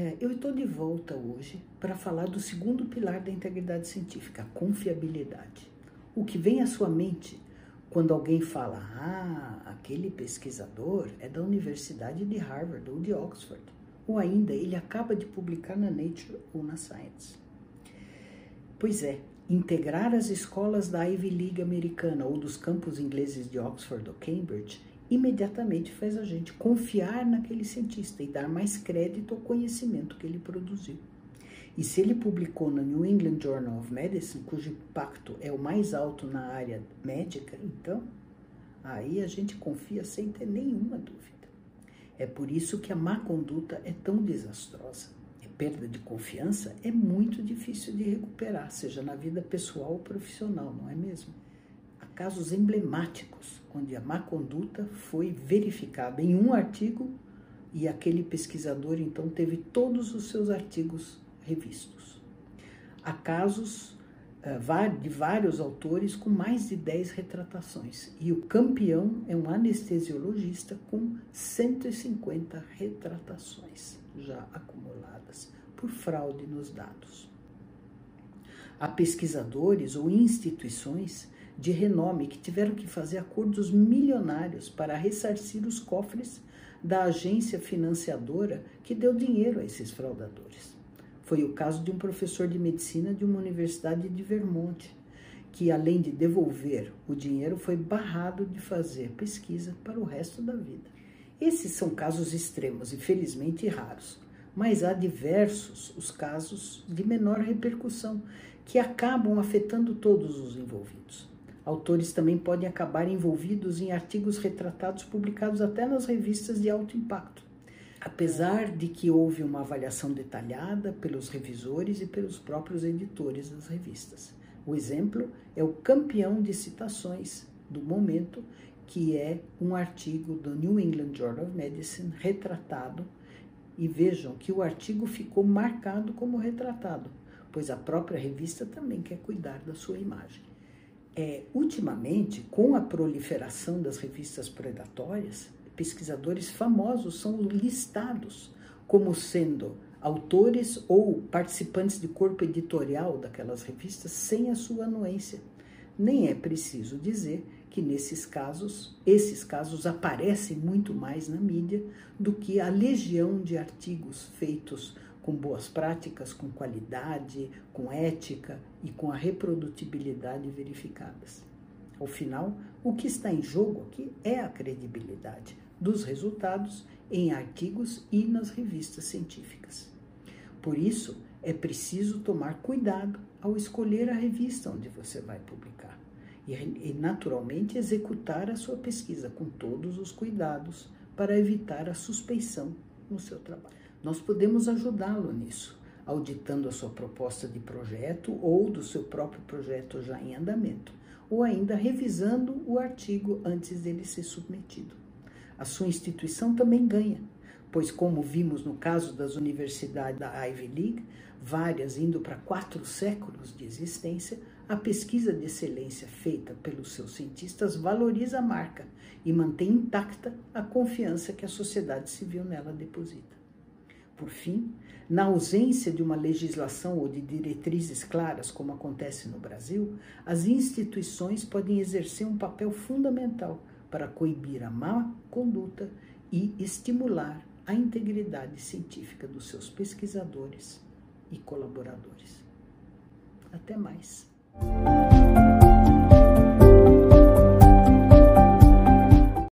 É, eu estou de volta hoje para falar do segundo pilar da integridade científica, a confiabilidade. O que vem à sua mente quando alguém fala, ah, aquele pesquisador é da Universidade de Harvard ou de Oxford, ou ainda ele acaba de publicar na Nature ou na Science. Pois é, integrar as escolas da Ivy League americana ou dos campos ingleses de Oxford ou Cambridge imediatamente faz a gente confiar naquele cientista e dar mais crédito ao conhecimento que ele produziu. E se ele publicou no New England Journal of Medicine, cujo impacto é o mais alto na área médica, então aí a gente confia sem ter nenhuma dúvida. É por isso que a má conduta é tão desastrosa. A perda de confiança é muito difícil de recuperar, seja na vida pessoal ou profissional, não é mesmo? Casos emblemáticos onde a má conduta foi verificada em um artigo e aquele pesquisador então teve todos os seus artigos revistos. Há casos uh, de vários autores com mais de 10 retratações e o campeão é um anestesiologista com 150 retratações já acumuladas por fraude nos dados. Há pesquisadores ou instituições de renome que tiveram que fazer acordos milionários para ressarcir os cofres da agência financiadora que deu dinheiro a esses fraudadores. Foi o caso de um professor de medicina de uma universidade de Vermont, que além de devolver o dinheiro, foi barrado de fazer pesquisa para o resto da vida. Esses são casos extremos e felizmente raros, mas há diversos os casos de menor repercussão que acabam afetando todos os envolvidos. Autores também podem acabar envolvidos em artigos retratados publicados até nas revistas de alto impacto, apesar de que houve uma avaliação detalhada pelos revisores e pelos próprios editores das revistas. O exemplo é o campeão de citações do momento, que é um artigo do New England Journal of Medicine retratado. E vejam que o artigo ficou marcado como retratado, pois a própria revista também quer cuidar da sua imagem. É, ultimamente, com a proliferação das revistas predatórias, pesquisadores famosos são listados como sendo autores ou participantes de corpo editorial daquelas revistas sem a sua anuência. Nem é preciso dizer que nesses casos, esses casos aparecem muito mais na mídia do que a legião de artigos feitos com boas práticas, com qualidade, com ética e com a reprodutibilidade verificadas. Ao final, o que está em jogo aqui é a credibilidade dos resultados em artigos e nas revistas científicas. Por isso, é preciso tomar cuidado ao escolher a revista onde você vai publicar e, naturalmente, executar a sua pesquisa com todos os cuidados para evitar a suspeição no seu trabalho. Nós podemos ajudá-lo nisso, auditando a sua proposta de projeto ou do seu próprio projeto já em andamento, ou ainda revisando o artigo antes dele ser submetido. A sua instituição também ganha, pois, como vimos no caso das universidades da Ivy League, várias indo para quatro séculos de existência, a pesquisa de excelência feita pelos seus cientistas valoriza a marca e mantém intacta a confiança que a sociedade civil nela deposita. Por fim, na ausência de uma legislação ou de diretrizes claras, como acontece no Brasil, as instituições podem exercer um papel fundamental para coibir a má conduta e estimular a integridade científica dos seus pesquisadores e colaboradores. Até mais.